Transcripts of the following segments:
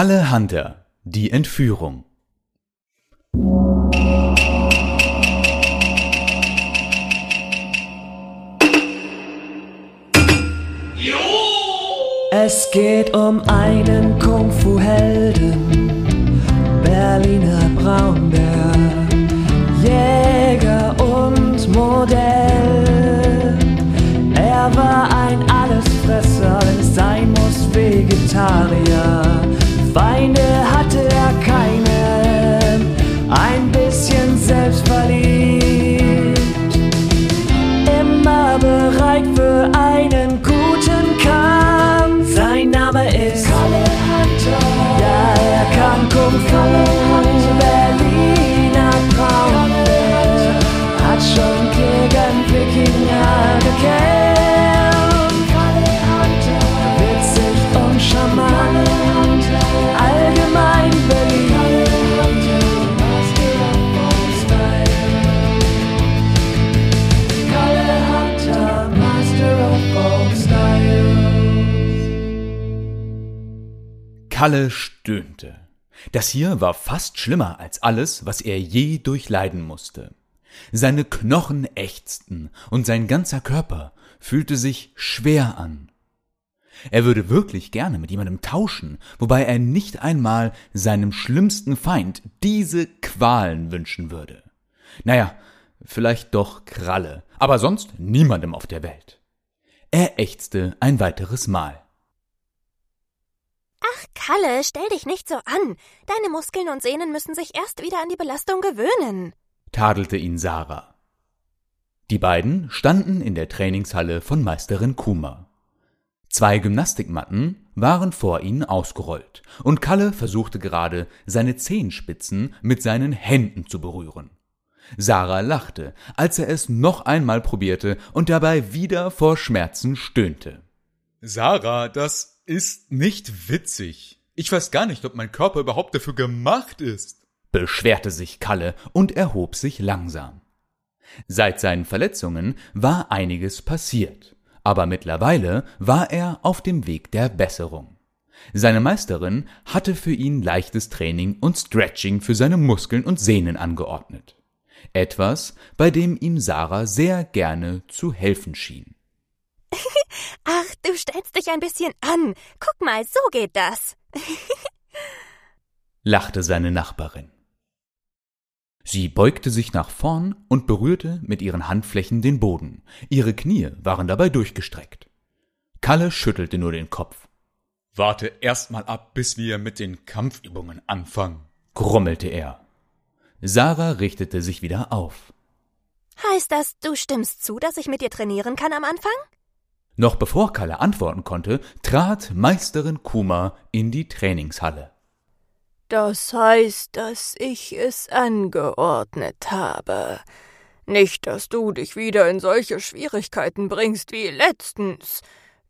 Kalle Hunter, die Entführung. Es geht um einen Kung-Fu-Helden, Berliner Braunbär, Kalle stöhnte. Das hier war fast schlimmer als alles, was er je durchleiden musste. Seine Knochen ächzten und sein ganzer Körper fühlte sich schwer an. Er würde wirklich gerne mit jemandem tauschen, wobei er nicht einmal seinem schlimmsten Feind diese Qualen wünschen würde. Naja, vielleicht doch Kralle, aber sonst niemandem auf der Welt. Er ächzte ein weiteres Mal. Ach, Kalle, stell dich nicht so an. Deine Muskeln und Sehnen müssen sich erst wieder an die Belastung gewöhnen. tadelte ihn Sarah. Die beiden standen in der Trainingshalle von Meisterin Kuma. Zwei Gymnastikmatten waren vor ihnen ausgerollt, und Kalle versuchte gerade, seine Zehenspitzen mit seinen Händen zu berühren. Sarah lachte, als er es noch einmal probierte und dabei wieder vor Schmerzen stöhnte. Sarah, das ist nicht witzig. Ich weiß gar nicht, ob mein Körper überhaupt dafür gemacht ist. beschwerte sich Kalle und erhob sich langsam. Seit seinen Verletzungen war einiges passiert, aber mittlerweile war er auf dem Weg der Besserung. Seine Meisterin hatte für ihn leichtes Training und Stretching für seine Muskeln und Sehnen angeordnet. Etwas, bei dem ihm Sarah sehr gerne zu helfen schien. Ach, du stellst dich ein bisschen an. Guck mal, so geht das. lachte seine Nachbarin. Sie beugte sich nach vorn und berührte mit ihren Handflächen den Boden. Ihre Knie waren dabei durchgestreckt. Kalle schüttelte nur den Kopf, Warte erst mal ab, bis wir mit den Kampfübungen anfangen. grummelte er. Sarah richtete sich wieder auf. Heißt das, du stimmst zu, dass ich mit dir trainieren kann am Anfang? Noch bevor Kalle antworten konnte, trat Meisterin Kuma in die Trainingshalle. Das heißt, dass ich es angeordnet habe. Nicht, dass du dich wieder in solche Schwierigkeiten bringst wie letztens.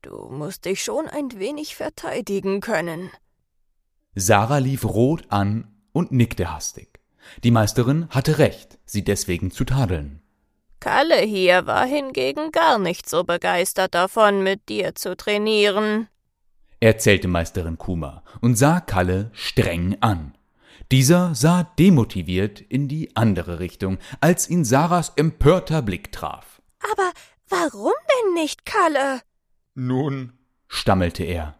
Du musst dich schon ein wenig verteidigen können. Sarah lief rot an und nickte hastig. Die Meisterin hatte recht, sie deswegen zu tadeln. Kalle hier war hingegen gar nicht so begeistert davon, mit dir zu trainieren. erzählte Meisterin Kuma und sah Kalle streng an. Dieser sah demotiviert in die andere Richtung, als ihn Sarahs empörter Blick traf. Aber warum denn nicht, Kalle? Nun, Stammelte er.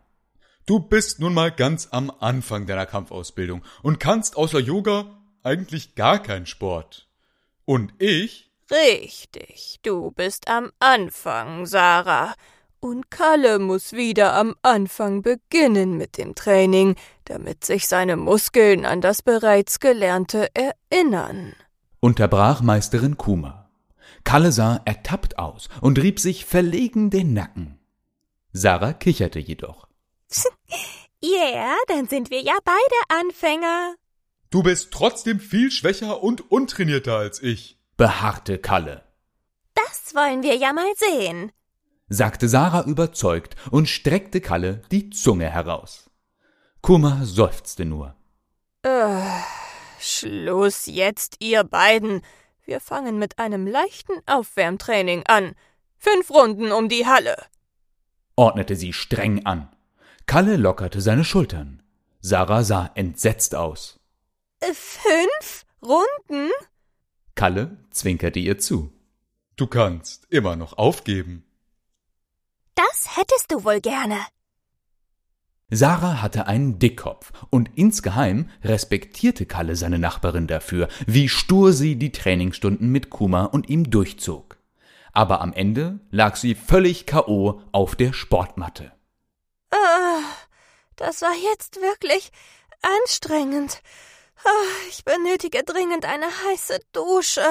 du bist nun mal ganz am Anfang deiner Kampfausbildung und kannst außer Yoga eigentlich gar keinen Sport. Und ich? Richtig, du bist am Anfang, Sarah. Und Kalle muss wieder am Anfang beginnen mit dem Training, damit sich seine Muskeln an das bereits Gelernte erinnern. Unterbrach Meisterin Kuma. Kalle sah ertappt aus und rieb sich verlegen den Nacken. Sarah kicherte jedoch. Yeah, dann sind wir ja beide Anfänger. Du bist trotzdem viel schwächer und untrainierter als ich. Beharrte Kalle, Das wollen wir ja mal sehen. sagte Sarah überzeugt und streckte Kalle die Zunge heraus. Kuma seufzte nur. Äh, Schluss jetzt, ihr beiden. Wir fangen mit einem leichten Aufwärmtraining an. Fünf Runden um die Halle. ordnete sie streng an. Kalle lockerte seine Schultern. Sarah sah entsetzt aus. Fünf Runden? Kalle zwinkerte ihr zu. Du kannst immer noch aufgeben. Das hättest du wohl gerne. Sarah hatte einen Dickkopf und insgeheim respektierte Kalle seine Nachbarin dafür, wie stur sie die Trainingsstunden mit Kuma und ihm durchzog. Aber am Ende lag sie völlig K.O. auf der Sportmatte. Ah, das war jetzt wirklich anstrengend. Ah, ich benötige dringend eine heiße Dusche.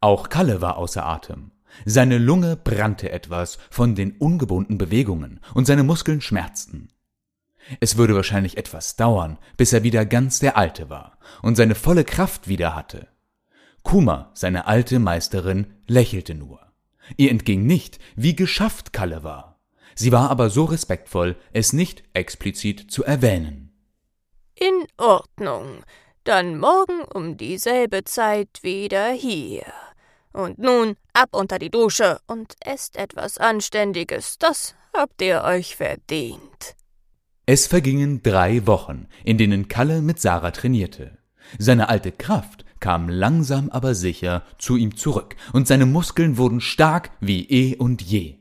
Auch Kalle war außer Atem. Seine Lunge brannte etwas von den ungewohnten Bewegungen und seine Muskeln schmerzten. Es würde wahrscheinlich etwas dauern, bis er wieder ganz der Alte war und seine volle Kraft wieder hatte. Kuma, seine alte Meisterin, lächelte nur. Ihr entging nicht, wie geschafft Kalle war. Sie war aber so respektvoll, es nicht explizit zu erwähnen. In Ordnung. Dann morgen um dieselbe Zeit wieder hier. Und nun ab unter die Dusche und esst etwas Anständiges. Das habt ihr euch verdient. Es vergingen drei Wochen, in denen Kalle mit Sarah trainierte. Seine alte Kraft kam langsam aber sicher zu ihm zurück, und seine Muskeln wurden stark wie eh und je.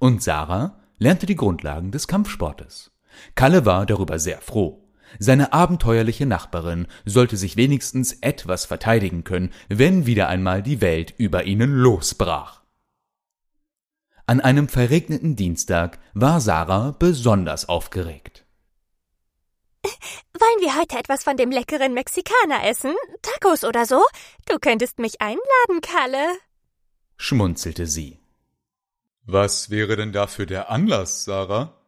Und Sarah lernte die Grundlagen des Kampfsportes. Kalle war darüber sehr froh. Seine abenteuerliche Nachbarin sollte sich wenigstens etwas verteidigen können, wenn wieder einmal die Welt über ihnen losbrach. An einem verregneten Dienstag war Sarah besonders aufgeregt. Wollen wir heute etwas von dem leckeren Mexikaner essen? Tacos oder so? Du könntest mich einladen, Kalle. schmunzelte sie. Was wäre denn dafür der Anlass, Sarah?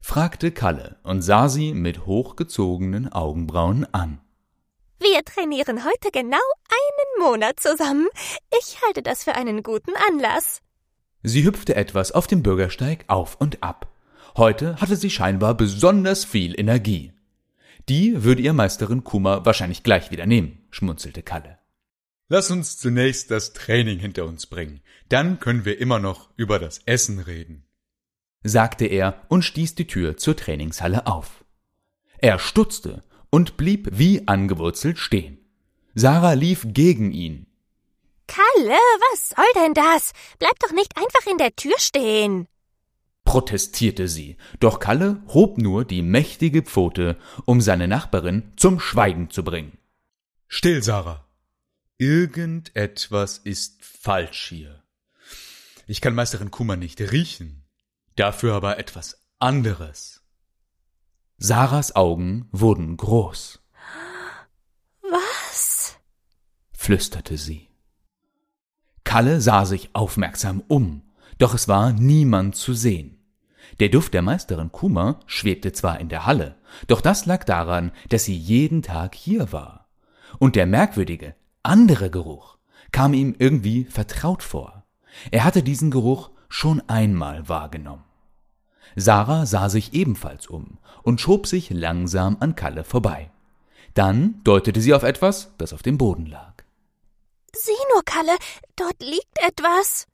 Fragte Kalle und sah sie mit hochgezogenen Augenbrauen an. Wir trainieren heute genau einen Monat zusammen. Ich halte das für einen guten Anlass. Sie hüpfte etwas auf dem Bürgersteig auf und ab. Heute hatte sie scheinbar besonders viel Energie. Die würde ihr Meisterin Kuma wahrscheinlich gleich wieder nehmen, schmunzelte Kalle. Lass uns zunächst das Training hinter uns bringen. Dann können wir immer noch über das Essen reden, sagte er und stieß die Tür zur Trainingshalle auf. Er stutzte und blieb wie angewurzelt stehen. Sarah lief gegen ihn. Kalle, was soll denn das? Bleib doch nicht einfach in der Tür stehen protestierte sie, doch Kalle hob nur die mächtige Pfote, um seine Nachbarin zum Schweigen zu bringen. Still, Sarah. Irgendetwas ist falsch hier. Ich kann Meisterin Kuma nicht riechen, dafür aber etwas anderes. Sarahs Augen wurden groß. Was? flüsterte sie. Kalle sah sich aufmerksam um, doch es war niemand zu sehen. Der Duft der Meisterin Kuma schwebte zwar in der Halle, doch das lag daran, dass sie jeden Tag hier war. Und der merkwürdige, andere Geruch kam ihm irgendwie vertraut vor. Er hatte diesen Geruch schon einmal wahrgenommen. Sarah sah sich ebenfalls um und schob sich langsam an Kalle vorbei. Dann deutete sie auf etwas, das auf dem Boden lag. Sieh nur, Kalle, dort liegt etwas.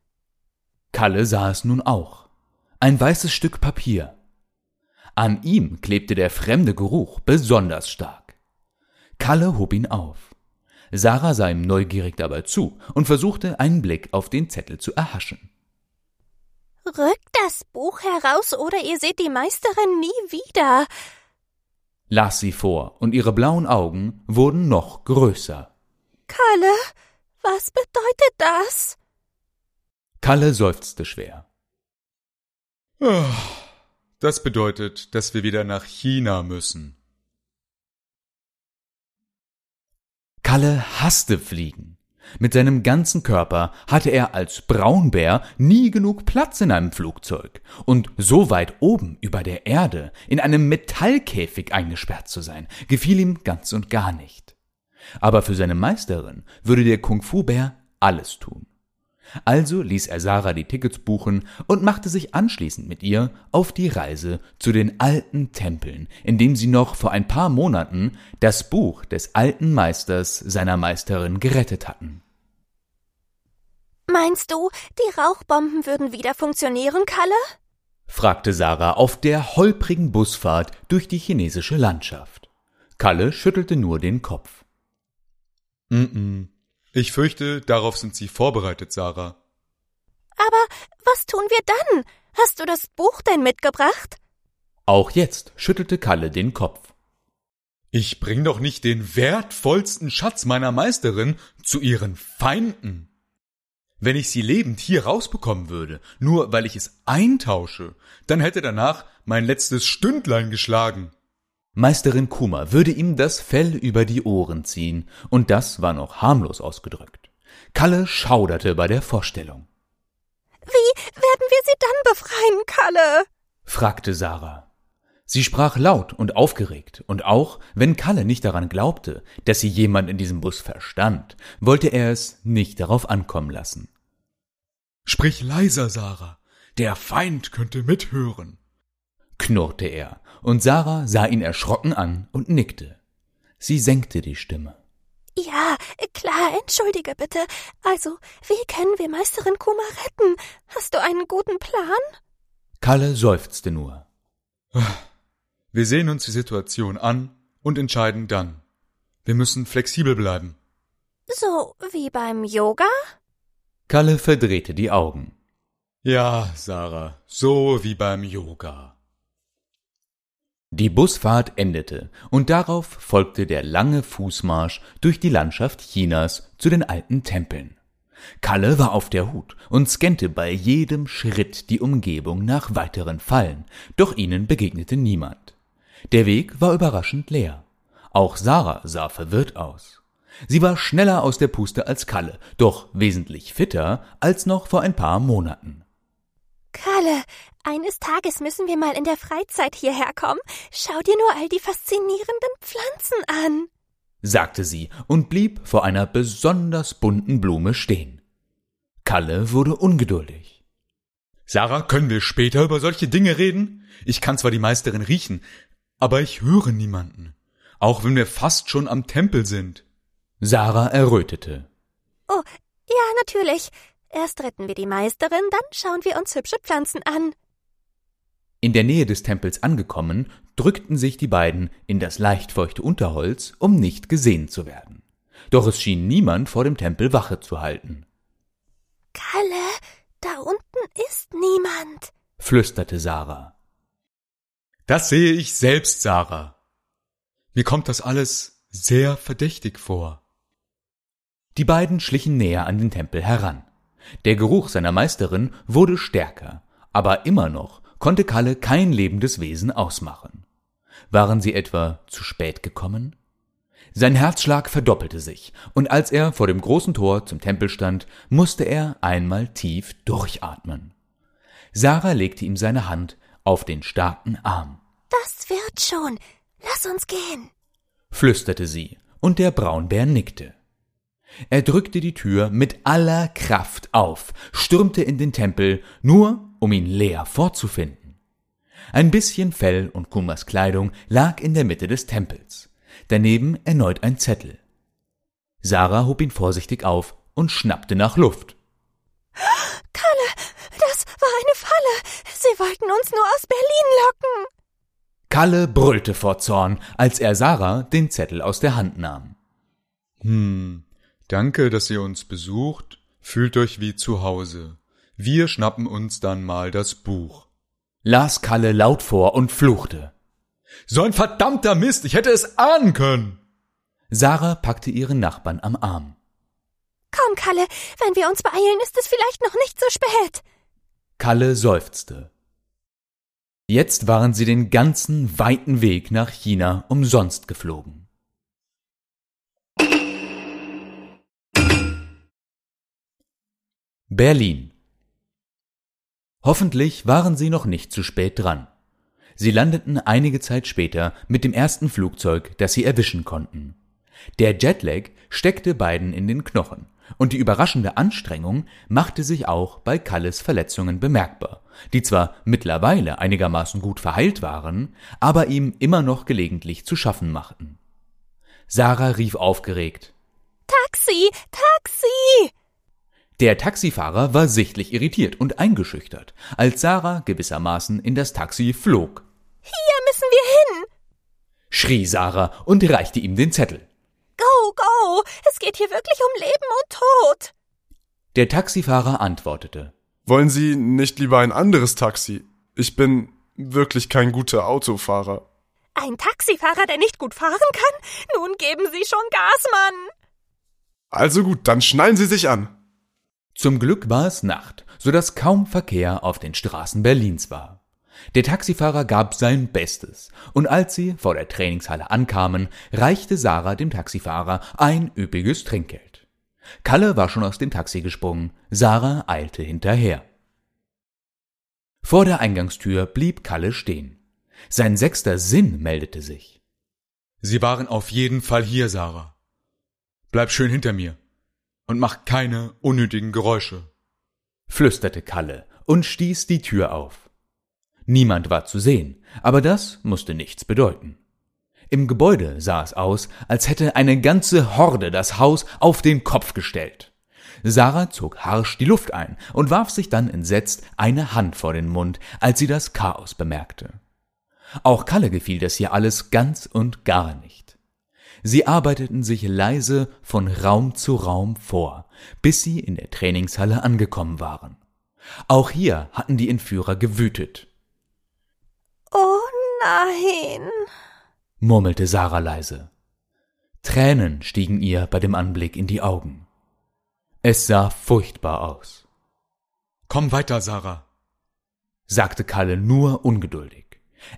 Kalle sah es nun auch ein weißes Stück Papier. An ihm klebte der fremde Geruch besonders stark. Kalle hob ihn auf. Sarah sah ihm neugierig dabei zu und versuchte einen Blick auf den Zettel zu erhaschen. Rückt das Buch heraus oder ihr seht die Meisterin nie wieder, las sie vor, und ihre blauen Augen wurden noch größer. Kalle, was bedeutet das? Kalle seufzte schwer. Das bedeutet, dass wir wieder nach China müssen. Kalle hasste Fliegen. Mit seinem ganzen Körper hatte er als Braunbär nie genug Platz in einem Flugzeug. Und so weit oben über der Erde in einem Metallkäfig eingesperrt zu sein, gefiel ihm ganz und gar nicht. Aber für seine Meisterin würde der Kung-Fu-Bär alles tun. Also ließ er Sarah die Tickets buchen und machte sich anschließend mit ihr auf die Reise zu den alten Tempeln, in dem sie noch vor ein paar Monaten das Buch des alten Meisters seiner Meisterin gerettet hatten. Meinst du, die Rauchbomben würden wieder funktionieren, Kalle? fragte Sarah auf der holprigen Busfahrt durch die chinesische Landschaft. Kalle schüttelte nur den Kopf. Mm, -mm. Ich fürchte, darauf sind Sie vorbereitet, Sarah. Aber was tun wir dann? Hast du das Buch denn mitgebracht? Auch jetzt schüttelte Kalle den Kopf. Ich bring doch nicht den wertvollsten Schatz meiner Meisterin zu ihren Feinden. Wenn ich sie lebend hier rausbekommen würde, nur weil ich es eintausche, dann hätte danach mein letztes Stündlein geschlagen. Meisterin Kuma würde ihm das Fell über die Ohren ziehen, und das war noch harmlos ausgedrückt. Kalle schauderte bei der Vorstellung. Wie werden wir sie dann befreien, Kalle? fragte Sarah. Sie sprach laut und aufgeregt, und auch wenn Kalle nicht daran glaubte, dass sie jemand in diesem Bus verstand, wollte er es nicht darauf ankommen lassen. Sprich leiser, Sarah. Der Feind könnte mithören, knurrte er, und Sarah sah ihn erschrocken an und nickte. Sie senkte die Stimme. Ja, klar, entschuldige bitte. Also, wie können wir Meisterin Kuma retten? Hast du einen guten Plan? Kalle seufzte nur. Wir sehen uns die Situation an und entscheiden dann. Wir müssen flexibel bleiben. So wie beim Yoga? Kalle verdrehte die Augen. Ja, Sarah, so wie beim Yoga. Die Busfahrt endete und darauf folgte der lange Fußmarsch durch die Landschaft Chinas zu den alten Tempeln. Kalle war auf der Hut und scannte bei jedem Schritt die Umgebung nach weiteren Fallen, doch ihnen begegnete niemand. Der Weg war überraschend leer. Auch Sarah sah verwirrt aus. Sie war schneller aus der Puste als Kalle, doch wesentlich fitter als noch vor ein paar Monaten. Kalle, eines Tages müssen wir mal in der Freizeit hierher kommen. Schau dir nur all die faszinierenden Pflanzen an, sagte sie und blieb vor einer besonders bunten Blume stehen. Kalle wurde ungeduldig. Sarah, können wir später über solche Dinge reden? Ich kann zwar die Meisterin riechen, aber ich höre niemanden. Auch wenn wir fast schon am Tempel sind. Sarah errötete. Oh, ja, natürlich. Erst retten wir die Meisterin, dann schauen wir uns hübsche Pflanzen an. In der Nähe des Tempels angekommen, drückten sich die beiden in das leicht feuchte Unterholz, um nicht gesehen zu werden. Doch es schien niemand vor dem Tempel Wache zu halten. Kalle, da unten ist niemand, flüsterte Sarah. Das sehe ich selbst, Sarah. Mir kommt das alles sehr verdächtig vor. Die beiden schlichen näher an den Tempel heran. Der Geruch seiner Meisterin wurde stärker, aber immer noch konnte Kalle kein lebendes Wesen ausmachen. Waren sie etwa zu spät gekommen? Sein Herzschlag verdoppelte sich, und als er vor dem großen Tor zum Tempel stand, musste er einmal tief durchatmen. Sarah legte ihm seine Hand auf den starken Arm. Das wird schon. Lass uns gehen, flüsterte sie, und der Braunbär nickte. Er drückte die Tür mit aller Kraft auf, stürmte in den Tempel, nur um ihn leer vorzufinden. Ein bisschen Fell und Kumas Kleidung lag in der Mitte des Tempels. Daneben erneut ein Zettel. Sarah hob ihn vorsichtig auf und schnappte nach Luft. Kalle, das war eine Falle. Sie wollten uns nur aus Berlin locken. Kalle brüllte vor Zorn, als er Sarah den Zettel aus der Hand nahm. Hm, Danke, dass ihr uns besucht. Fühlt euch wie zu Hause. Wir schnappen uns dann mal das Buch. Las Kalle laut vor und fluchte. So ein verdammter Mist, ich hätte es ahnen können. Sarah packte ihren Nachbarn am Arm. Komm, Kalle, wenn wir uns beeilen, ist es vielleicht noch nicht so spät. Kalle seufzte. Jetzt waren sie den ganzen weiten Weg nach China umsonst geflogen. Berlin Hoffentlich waren sie noch nicht zu spät dran. Sie landeten einige Zeit später mit dem ersten Flugzeug, das sie erwischen konnten. Der Jetlag steckte beiden in den Knochen, und die überraschende Anstrengung machte sich auch bei Kalles Verletzungen bemerkbar, die zwar mittlerweile einigermaßen gut verheilt waren, aber ihm immer noch gelegentlich zu schaffen machten. Sarah rief aufgeregt Taxi. Taxi. Der Taxifahrer war sichtlich irritiert und eingeschüchtert, als Sarah gewissermaßen in das Taxi flog. Hier müssen wir hin, schrie Sarah und reichte ihm den Zettel. Go, go, es geht hier wirklich um Leben und Tod. Der Taxifahrer antwortete. Wollen Sie nicht lieber ein anderes Taxi? Ich bin wirklich kein guter Autofahrer. Ein Taxifahrer, der nicht gut fahren kann? Nun geben Sie schon Gas, Mann. Also gut, dann schnallen Sie sich an. Zum Glück war es Nacht, so dass kaum Verkehr auf den Straßen Berlins war. Der Taxifahrer gab sein Bestes, und als sie vor der Trainingshalle ankamen, reichte Sarah dem Taxifahrer ein üppiges Trinkgeld. Kalle war schon aus dem Taxi gesprungen, Sarah eilte hinterher. Vor der Eingangstür blieb Kalle stehen. Sein sechster Sinn meldete sich. Sie waren auf jeden Fall hier, Sarah. Bleib schön hinter mir und mach keine unnötigen Geräusche, flüsterte Kalle und stieß die Tür auf. Niemand war zu sehen, aber das musste nichts bedeuten. Im Gebäude sah es aus, als hätte eine ganze Horde das Haus auf den Kopf gestellt. Sarah zog harsch die Luft ein und warf sich dann entsetzt eine Hand vor den Mund, als sie das Chaos bemerkte. Auch Kalle gefiel das hier alles ganz und gar nicht. Sie arbeiteten sich leise von Raum zu Raum vor, bis sie in der Trainingshalle angekommen waren. Auch hier hatten die Entführer gewütet. Oh nein, murmelte Sarah leise. Tränen stiegen ihr bei dem Anblick in die Augen. Es sah furchtbar aus. Komm weiter, Sarah, sagte Kalle nur ungeduldig.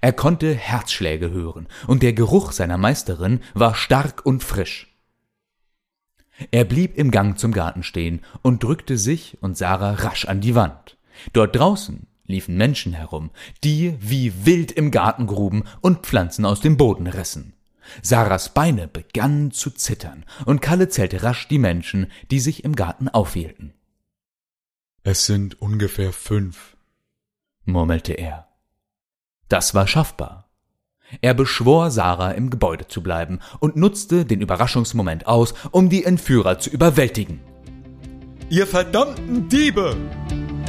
Er konnte Herzschläge hören, und der Geruch seiner Meisterin war stark und frisch. Er blieb im Gang zum Garten stehen und drückte sich und Sarah rasch an die Wand. Dort draußen liefen Menschen herum, die wie wild im Garten gruben und Pflanzen aus dem Boden rissen. Sarahs Beine begannen zu zittern, und Kalle zählte rasch die Menschen, die sich im Garten aufhielten. Es sind ungefähr fünf, murmelte er. Das war schaffbar. Er beschwor Sarah im Gebäude zu bleiben und nutzte den Überraschungsmoment aus, um die Entführer zu überwältigen. Ihr verdammten Diebe!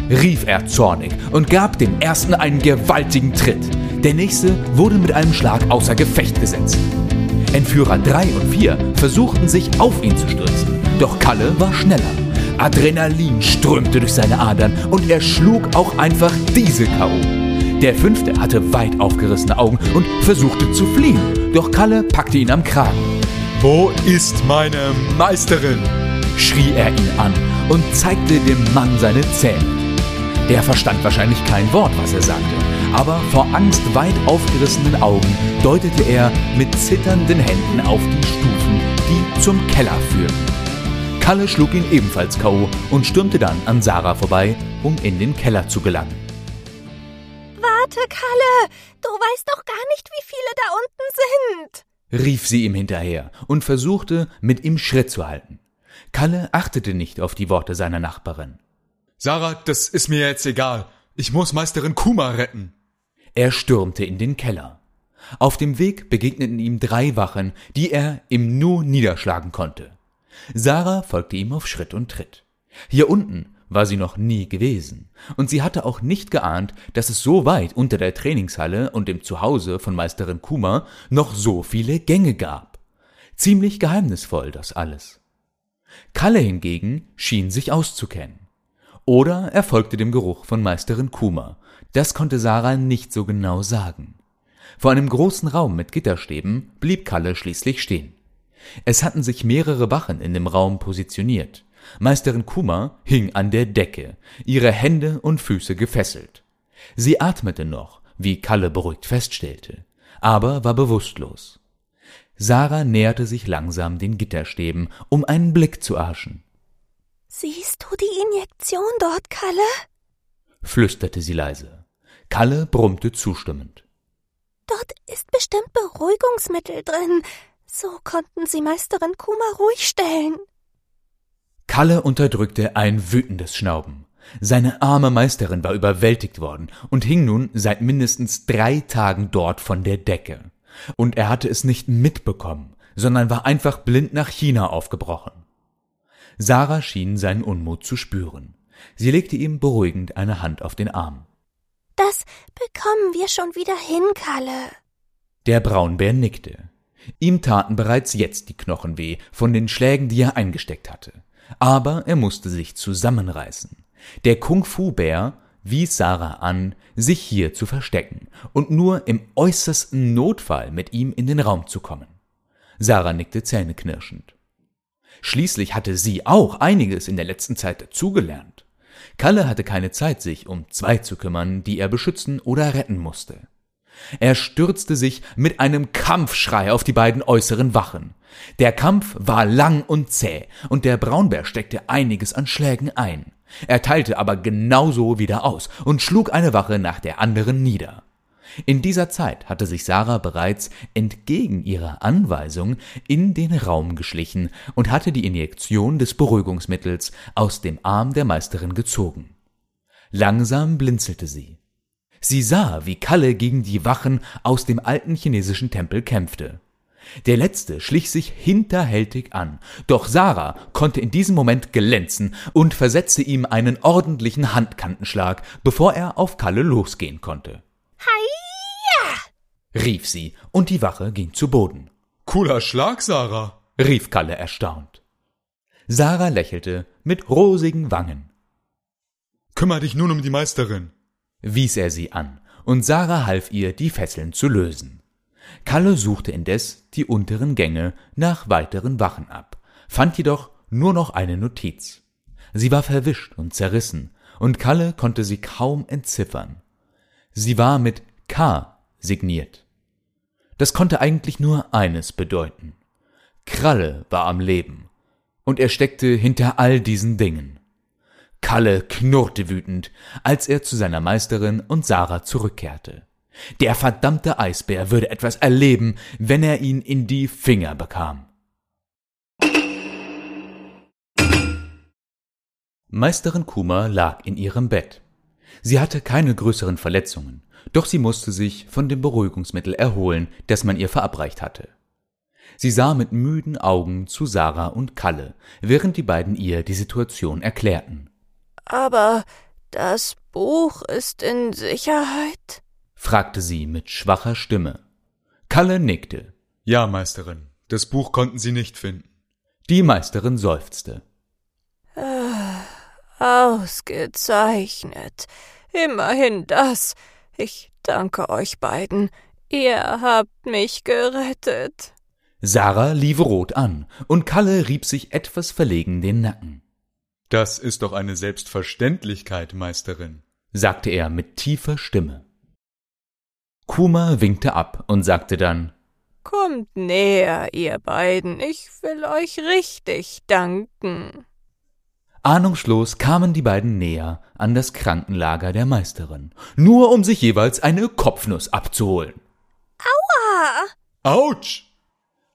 rief er zornig und gab dem ersten einen gewaltigen Tritt. Der nächste wurde mit einem Schlag außer Gefecht gesetzt. Entführer 3 und 4 versuchten sich auf ihn zu stürzen, doch Kalle war schneller. Adrenalin strömte durch seine Adern und er schlug auch einfach diese K.O. Der fünfte hatte weit aufgerissene Augen und versuchte zu fliehen, doch Kalle packte ihn am Kragen. Wo ist meine Meisterin? schrie er ihn an und zeigte dem Mann seine Zähne. Der verstand wahrscheinlich kein Wort, was er sagte, aber vor Angst weit aufgerissenen Augen deutete er mit zitternden Händen auf die Stufen, die zum Keller führten. Kalle schlug ihn ebenfalls K.O. und stürmte dann an Sarah vorbei, um in den Keller zu gelangen. Warte, Kalle, du weißt doch gar nicht, wie viele da unten sind, rief sie ihm hinterher und versuchte, mit ihm Schritt zu halten. Kalle achtete nicht auf die Worte seiner Nachbarin. Sarah, das ist mir jetzt egal. Ich muss Meisterin Kuma retten. Er stürmte in den Keller. Auf dem Weg begegneten ihm drei Wachen, die er im Nu niederschlagen konnte. Sarah folgte ihm auf Schritt und Tritt. Hier unten war sie noch nie gewesen, und sie hatte auch nicht geahnt, dass es so weit unter der Trainingshalle und dem Zuhause von Meisterin Kuma noch so viele Gänge gab. Ziemlich geheimnisvoll das alles. Kalle hingegen schien sich auszukennen. Oder er folgte dem Geruch von Meisterin Kuma. Das konnte Sarah nicht so genau sagen. Vor einem großen Raum mit Gitterstäben blieb Kalle schließlich stehen. Es hatten sich mehrere Wachen in dem Raum positioniert. Meisterin Kuma hing an der Decke, ihre Hände und Füße gefesselt. Sie atmete noch, wie Kalle beruhigt feststellte, aber war bewusstlos. Sarah näherte sich langsam den Gitterstäben, um einen Blick zu erhaschen. Siehst du die Injektion dort, Kalle? flüsterte sie leise. Kalle brummte zustimmend. Dort ist bestimmt Beruhigungsmittel drin. So konnten sie Meisterin Kuma ruhig stellen. Kalle unterdrückte ein wütendes Schnauben. Seine arme Meisterin war überwältigt worden und hing nun seit mindestens drei Tagen dort von der Decke. Und er hatte es nicht mitbekommen, sondern war einfach blind nach China aufgebrochen. Sarah schien seinen Unmut zu spüren. Sie legte ihm beruhigend eine Hand auf den Arm. Das bekommen wir schon wieder hin, Kalle. Der Braunbär nickte. Ihm taten bereits jetzt die Knochen weh von den Schlägen, die er eingesteckt hatte. Aber er musste sich zusammenreißen. Der Kung-Fu-Bär wies Sarah an, sich hier zu verstecken und nur im äußersten Notfall mit ihm in den Raum zu kommen. Sarah nickte zähneknirschend. Schließlich hatte sie auch einiges in der letzten Zeit dazugelernt. Kalle hatte keine Zeit, sich um zwei zu kümmern, die er beschützen oder retten musste. Er stürzte sich mit einem Kampfschrei auf die beiden äußeren Wachen. Der Kampf war lang und zäh, und der Braunbär steckte einiges an Schlägen ein. Er teilte aber genauso wieder aus und schlug eine Wache nach der anderen nieder. In dieser Zeit hatte sich Sarah bereits entgegen ihrer Anweisung in den Raum geschlichen und hatte die Injektion des Beruhigungsmittels aus dem Arm der Meisterin gezogen. Langsam blinzelte sie. Sie sah, wie Kalle gegen die Wachen aus dem alten chinesischen Tempel kämpfte. Der letzte schlich sich hinterhältig an, doch Sarah konnte in diesem Moment glänzen und versetzte ihm einen ordentlichen Handkantenschlag, bevor er auf Kalle losgehen konnte. Heia! rief sie, und die Wache ging zu Boden. Cooler Schlag, Sarah, rief Kalle erstaunt. Sarah lächelte mit rosigen Wangen. Kümmer dich nun um die Meisterin, wies er sie an, und Sarah half ihr, die Fesseln zu lösen. Kalle suchte indes die unteren Gänge nach weiteren Wachen ab, fand jedoch nur noch eine Notiz. Sie war verwischt und zerrissen, und Kalle konnte sie kaum entziffern. Sie war mit K signiert. Das konnte eigentlich nur eines bedeuten. Kralle war am Leben, und er steckte hinter all diesen Dingen. Kalle knurrte wütend, als er zu seiner Meisterin und Sarah zurückkehrte. Der verdammte Eisbär würde etwas erleben, wenn er ihn in die Finger bekam. Meisterin Kuma lag in ihrem Bett. Sie hatte keine größeren Verletzungen, doch sie musste sich von dem Beruhigungsmittel erholen, das man ihr verabreicht hatte. Sie sah mit müden Augen zu Sarah und Kalle, während die beiden ihr die Situation erklärten. Aber das Buch ist in Sicherheit? fragte sie mit schwacher Stimme. Kalle nickte. Ja, Meisterin, das Buch konnten sie nicht finden. Die Meisterin seufzte. Ausgezeichnet. Immerhin das. Ich danke euch beiden. Ihr habt mich gerettet. Sarah lief rot an, und Kalle rieb sich etwas verlegen den Nacken. Das ist doch eine Selbstverständlichkeit, Meisterin, sagte er mit tiefer Stimme. Kuma winkte ab und sagte dann Kommt näher, ihr beiden, ich will euch richtig danken. Ahnungslos kamen die beiden näher an das Krankenlager der Meisterin, nur um sich jeweils eine Kopfnuss abzuholen. Aua! Autsch!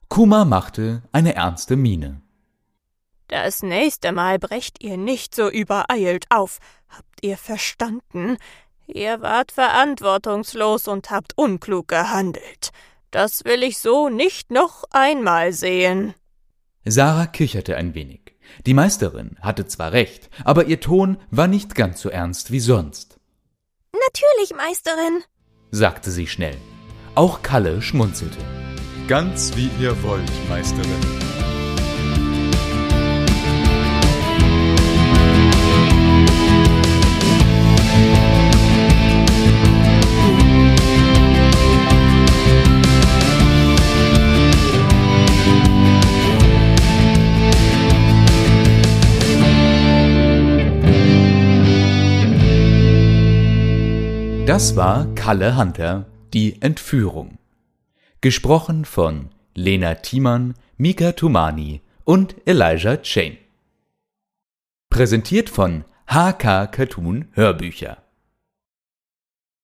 Kuma machte eine ernste Miene. Das nächste Mal brecht ihr nicht so übereilt auf. Habt ihr verstanden? Ihr wart verantwortungslos und habt unklug gehandelt. Das will ich so nicht noch einmal sehen. Sarah kicherte ein wenig. Die Meisterin hatte zwar recht, aber ihr Ton war nicht ganz so ernst wie sonst. Natürlich, Meisterin, sagte sie schnell. Auch Kalle schmunzelte. Ganz wie ihr wollt, Meisterin. Das war Kalle Hunter, die Entführung. Gesprochen von Lena Thiemann, Mika Tumani und Elijah Chain. Präsentiert von HK Cartoon Hörbücher.